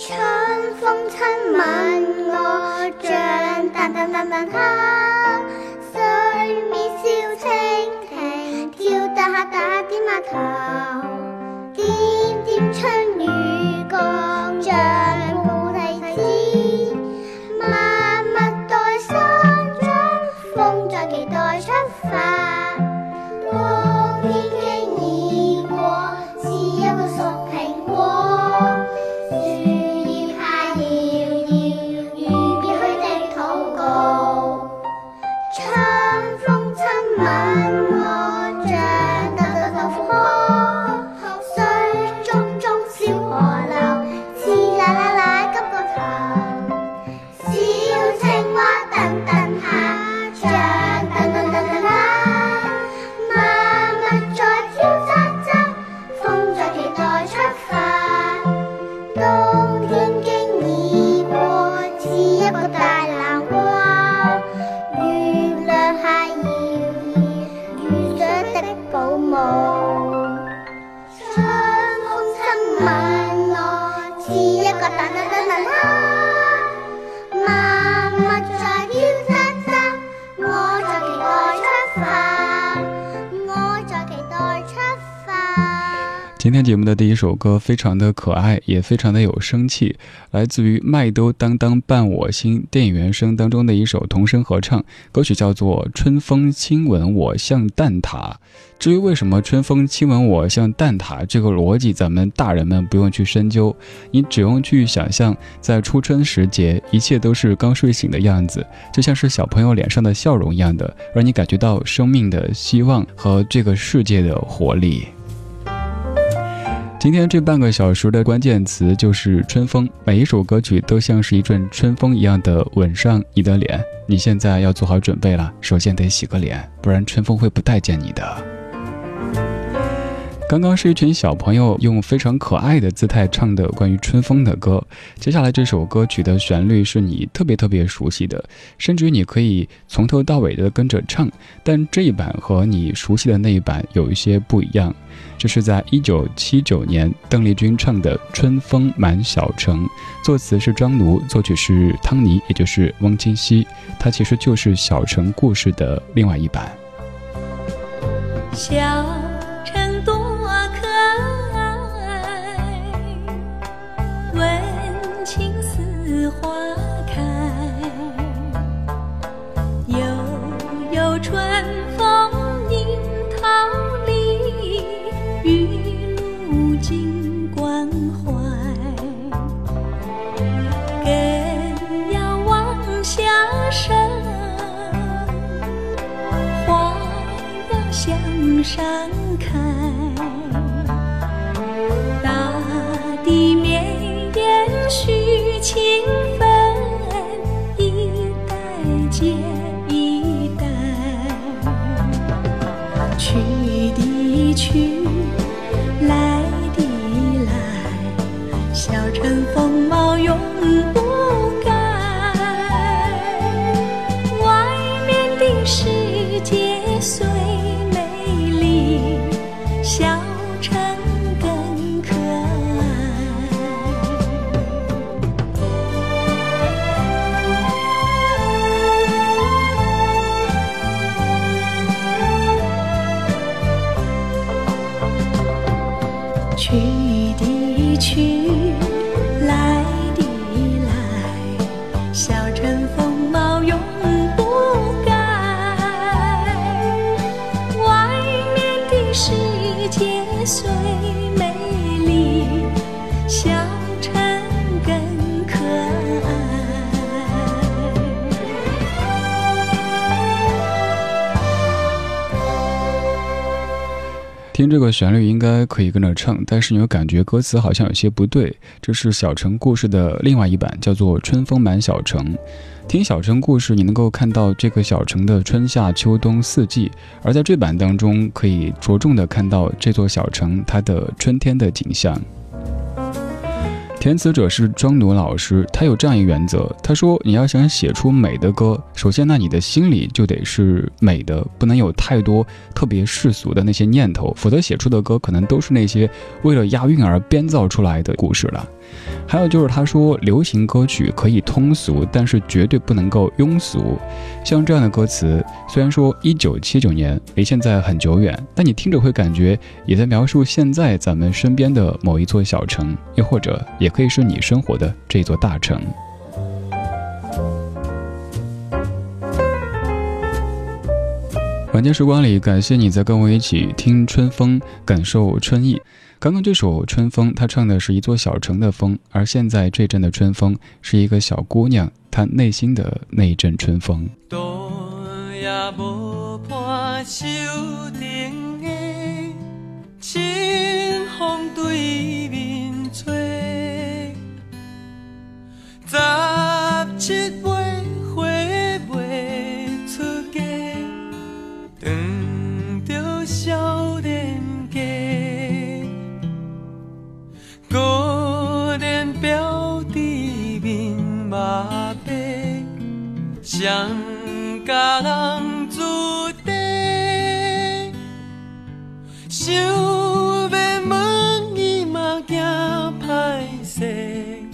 春风亲吻我，像淡淡淡淡香。水面小蜻蜓，跳得下打点码头。点点春首歌非常的可爱，也非常的有生气，来自于《麦兜当当伴我心》电影原声当中的一首童声合唱，歌曲叫做《春风亲吻我像蛋挞》。至于为什么春风亲吻我像蛋挞，这个逻辑咱们大人们不用去深究，你只用去想象，在初春时节，一切都是刚睡醒的样子，就像是小朋友脸上的笑容一样的，让你感觉到生命的希望和这个世界的活力。今天这半个小时的关键词就是春风，每一首歌曲都像是一阵春风一样的吻上你的脸。你现在要做好准备了，首先得洗个脸，不然春风会不待见你的。刚刚是一群小朋友用非常可爱的姿态唱的关于春风的歌，接下来这首歌曲的旋律是你特别特别熟悉的，甚至于你可以从头到尾的跟着唱，但这一版和你熟悉的那一版有一些不一样。这是在一九七九年邓丽君唱的《春风满小城》，作词是张奴，作曲是汤尼，也就是汪清溪。它其实就是《小城故事》的另外一版。小向上开。去的去，这个旋律应该可以跟着唱，但是你又感觉歌词好像有些不对。这是《小城故事》的另外一版，叫做《春风满小城》。听《小城故事》，你能够看到这个小城的春夏秋冬四季，而在这版当中，可以着重的看到这座小城它的春天的景象。填词者是庄奴老师，他有这样一个原则，他说你要想写出美的歌，首先那你的心里就得是美的，不能有太多特别世俗的那些念头，否则写出的歌可能都是那些为了押韵而编造出来的故事了。还有就是他说，流行歌曲可以通俗，但是绝对不能够庸俗。像这样的歌词，虽然说一九七九年离现在很久远，但你听着会感觉也在描述现在咱们身边的某一座小城，又或者也可以是你生活的这座大城。晚间时光里，感谢你在跟我一起听春风，感受春意。刚刚这首《春风》，他唱的是一座小城的风，而现在这阵的春风是一个小姑娘她内心的那一阵春风。谁甲人注定？想要问伊嘛惊歹势，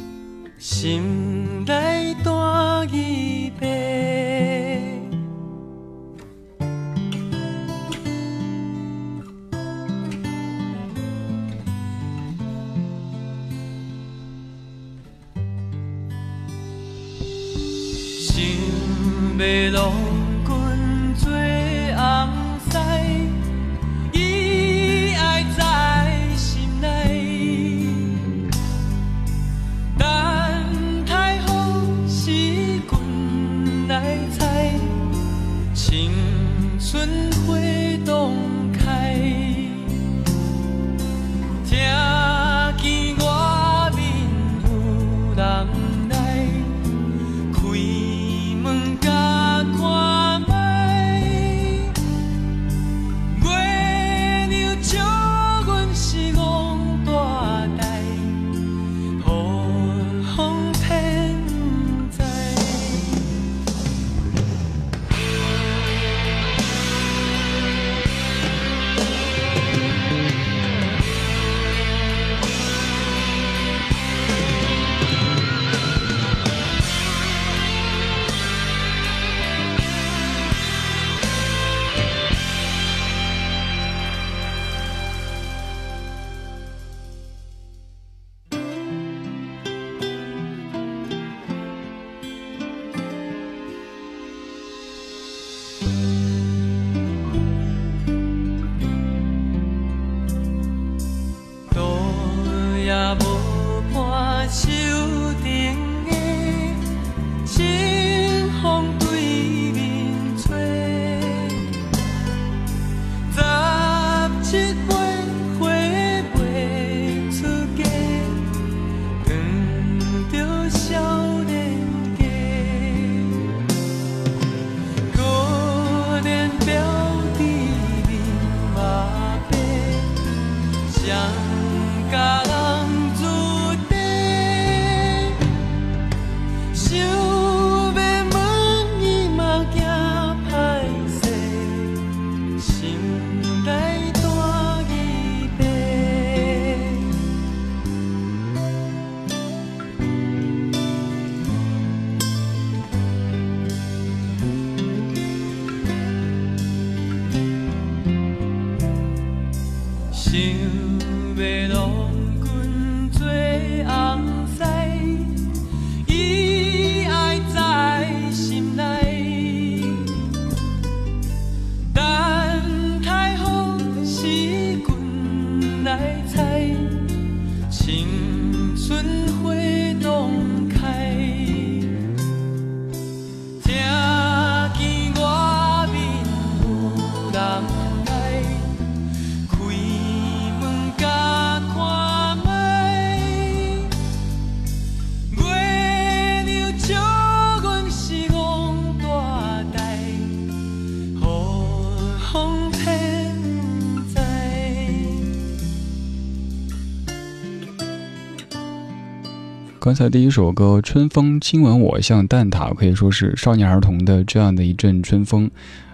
刚才第一首歌《春风亲吻我像蛋挞》，可以说是少年儿童的这样的一阵春风，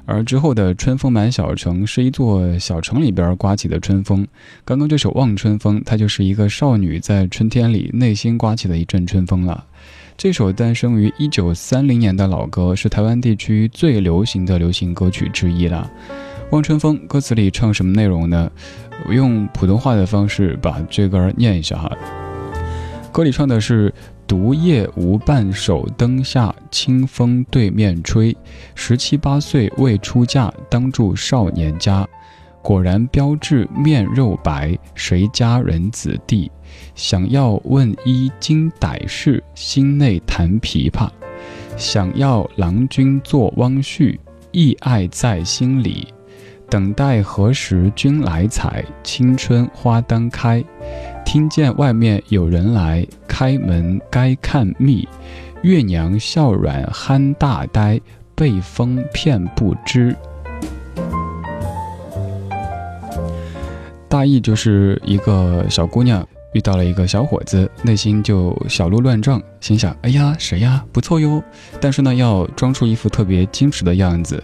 而之后的《春风满小城》是一座小城里边刮起的春风。刚刚这首《望春风》，它就是一个少女在春天里内心刮起的一阵春风了。这首诞生于一九三零年的老歌，是台湾地区最流行的流行歌曲之一了。《望春风》歌词里唱什么内容呢？我用普通话的方式把这歌念一下哈。歌里唱的是“独夜无伴手灯下，清风对面吹。十七八岁未出嫁，当住少年家。果然标致面肉白，谁家人子弟？想要问一经歹事，心内弹琵琶。想要郎君做汪婿，意爱在心里。等待何时君来采？青春花当开。”听见外面有人来，开门该看密。月娘笑软憨大呆，被风骗不知。大意就是一个小姑娘。遇到了一个小伙子，内心就小鹿乱撞，心想：哎呀，谁呀？不错哟。但是呢，要装出一副特别矜持的样子，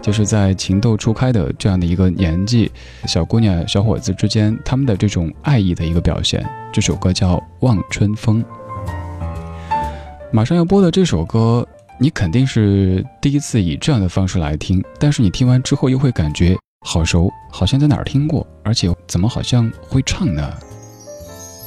就是在情窦初开的这样的一个年纪，小姑娘、小伙子之间他们的这种爱意的一个表现。这首歌叫《望春风》。马上要播的这首歌，你肯定是第一次以这样的方式来听，但是你听完之后又会感觉好熟，好像在哪儿听过，而且怎么好像会唱呢？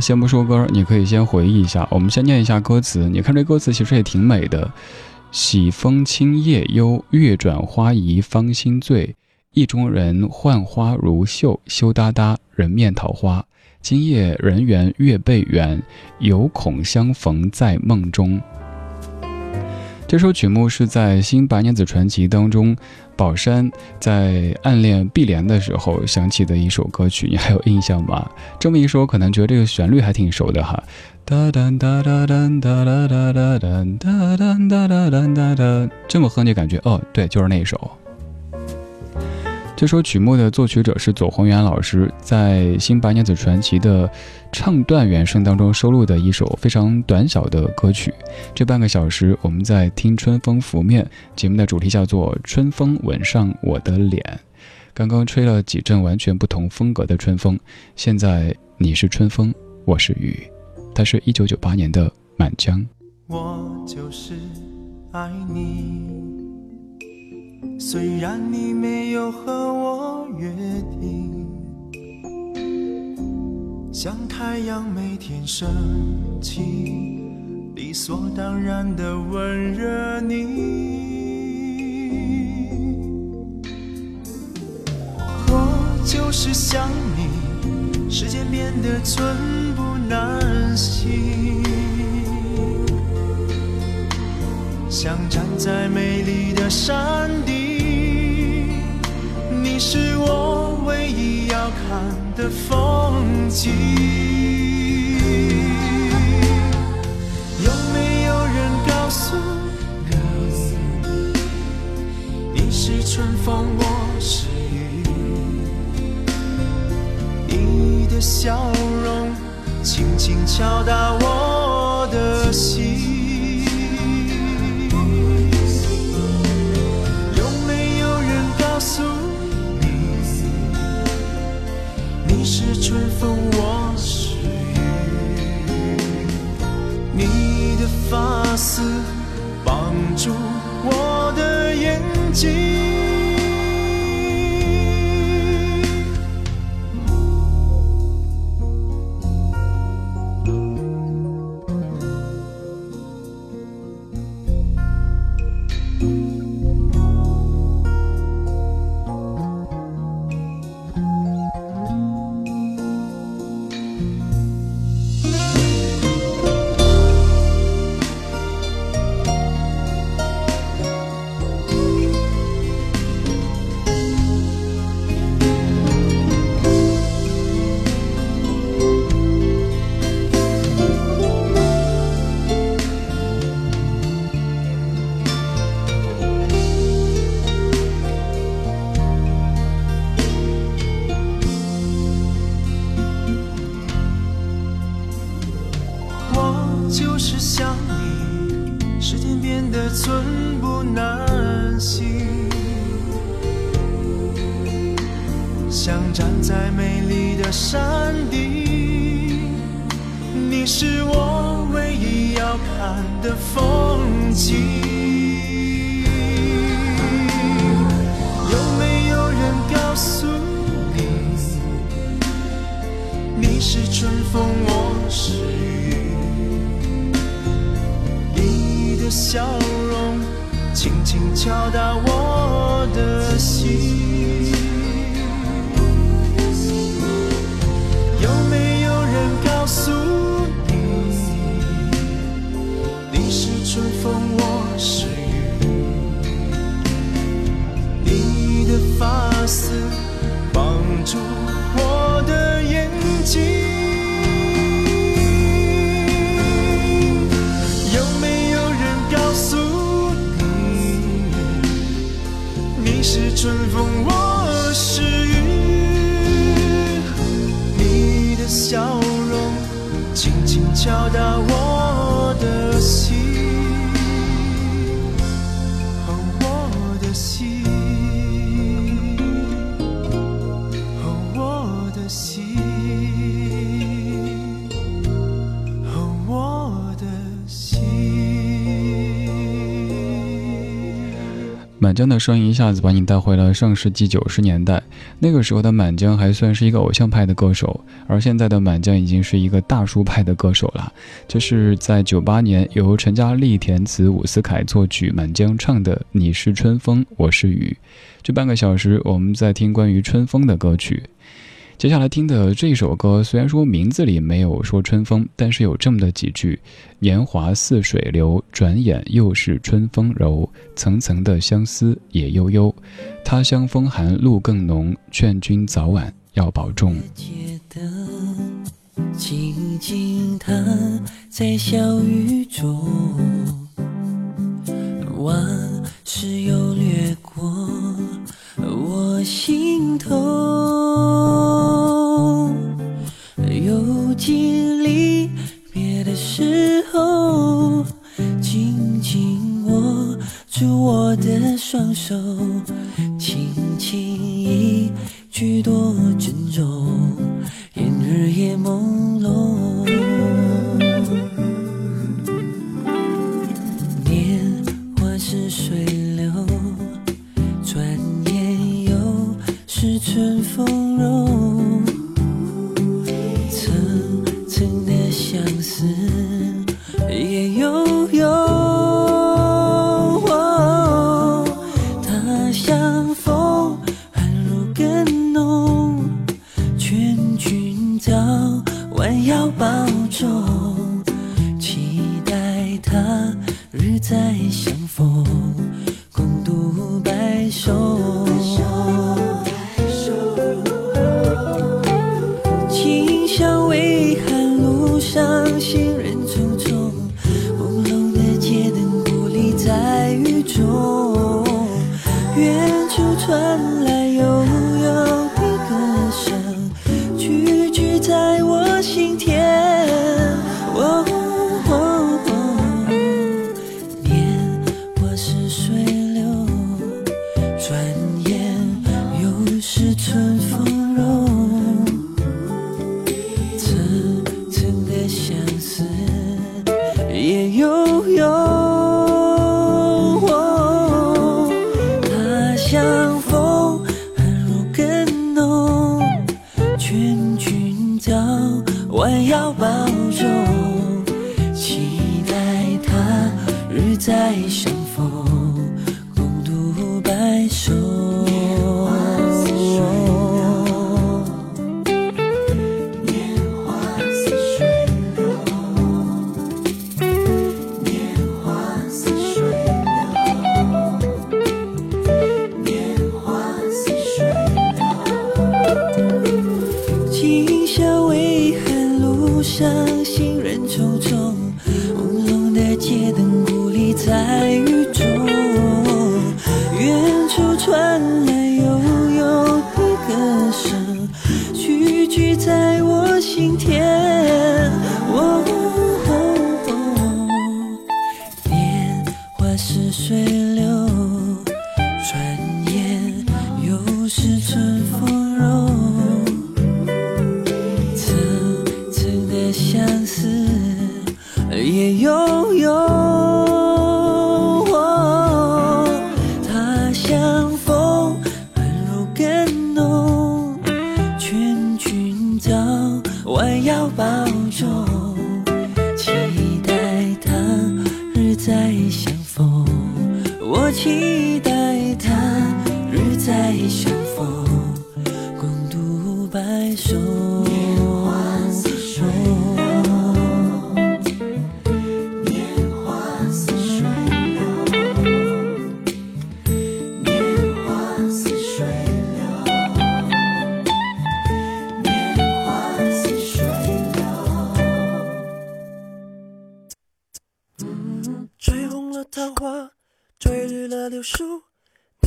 先不说歌，你可以先回忆一下。我们先念一下歌词。你看这歌词其实也挺美的：“喜风清夜幽，月转花移芳心醉。意中人浣花如绣，羞答答，人面桃花。今夜人圆月被圆，犹恐相逢在梦中。”这首曲目是在《新白娘子传奇》当中。宝山在暗恋碧莲的时候响起的一首歌曲，你还有印象吗？这么一说，可能觉得这个旋律还挺熟的哈。哒哒哒哒哒哒哒哒哒哒哒哒哒哒，这么哼就感觉哦，对，就是那一首。这首曲目的作曲者是左宏元老师，在《新白娘子传奇》的唱段原声当中收录的一首非常短小的歌曲。这半个小时，我们在听春风拂面。节目的主题叫做“春风吻上我的脸”。刚刚吹了几阵完全不同风格的春风，现在你是春风，我是雨。它是一九九八年的《满江》。我就是爱你。虽然你没有和我约定，像太阳每天升起，理所当然的温热你。我就是想你，时间变得寸步难行。像站在美丽的山顶，你是我唯一要看的风景。有没有人告诉你，你是春风，我是雨？你的笑容轻轻敲打我的心。春风，我笑容轻轻敲打我的心。春风，我是雨？你的笑容轻轻敲打我满江的声音一下子把你带回了上世纪九十年代，那个时候的满江还算是一个偶像派的歌手，而现在的满江已经是一个大叔派的歌手了。这是在九八年由陈嘉丽填词、伍思凯作曲、满江唱的《你是春风，我是雨》。这半个小时我们在听关于春风的歌曲。接下来听的这首歌，虽然说名字里没有说春风，但是有这么的几句：“年华似水流，转眼又是春风柔。层层的相思也悠悠，他乡风寒露更浓。劝君早晚要保重。”街灯静静躺在小雨中，往事又手，天。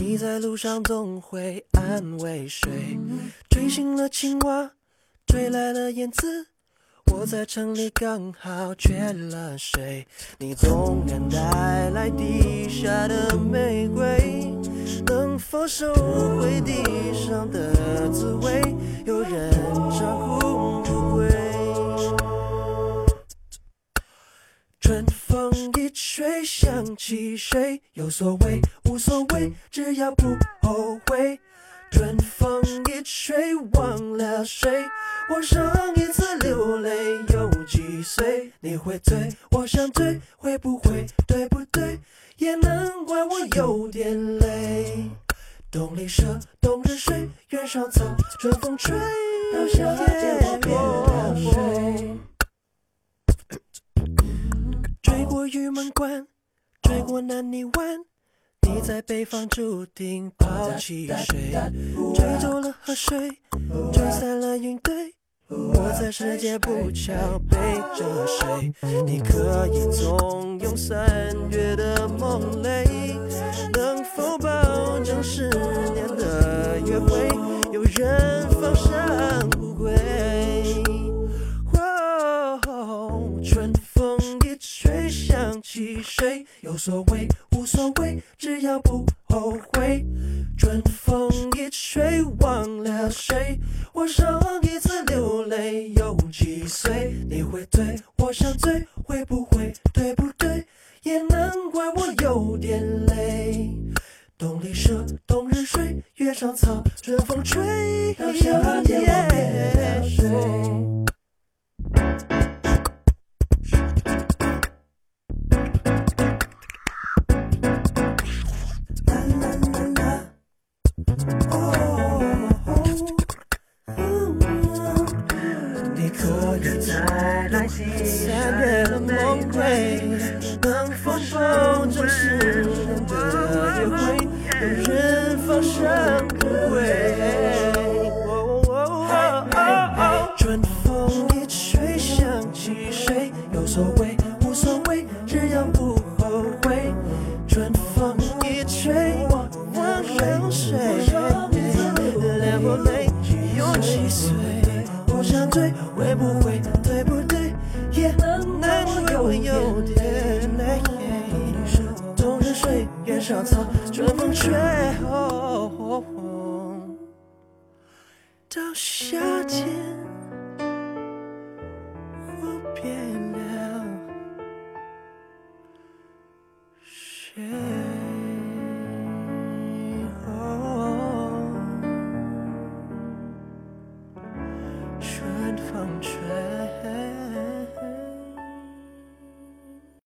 你在路上总会安慰谁？吹醒了青蛙，吹来了燕子。我在城里刚好缺了谁？你纵然带来地下的玫瑰，能否收回地上的滋味？有人照顾风一吹，想起谁？有所谓，无所谓，只要不后悔。春风一吹，忘了谁？我上一次流泪有几岁？你会醉，我想醉，会不会对不对？也难怪我有点累。冬里蛇，冬日睡，原上草，春风吹，到夏天我变了谁？玉门关，追过南泥湾，你在北方注定抛弃谁？追走了河水，追散了云堆。我在世界不巧背着谁？你可以纵容三月的梦泪，能否保证十年的约会有人放生不归？起谁？有所谓，无所谓，只要不后悔。春风一吹，忘了谁？我上一次想起谁？有所谓，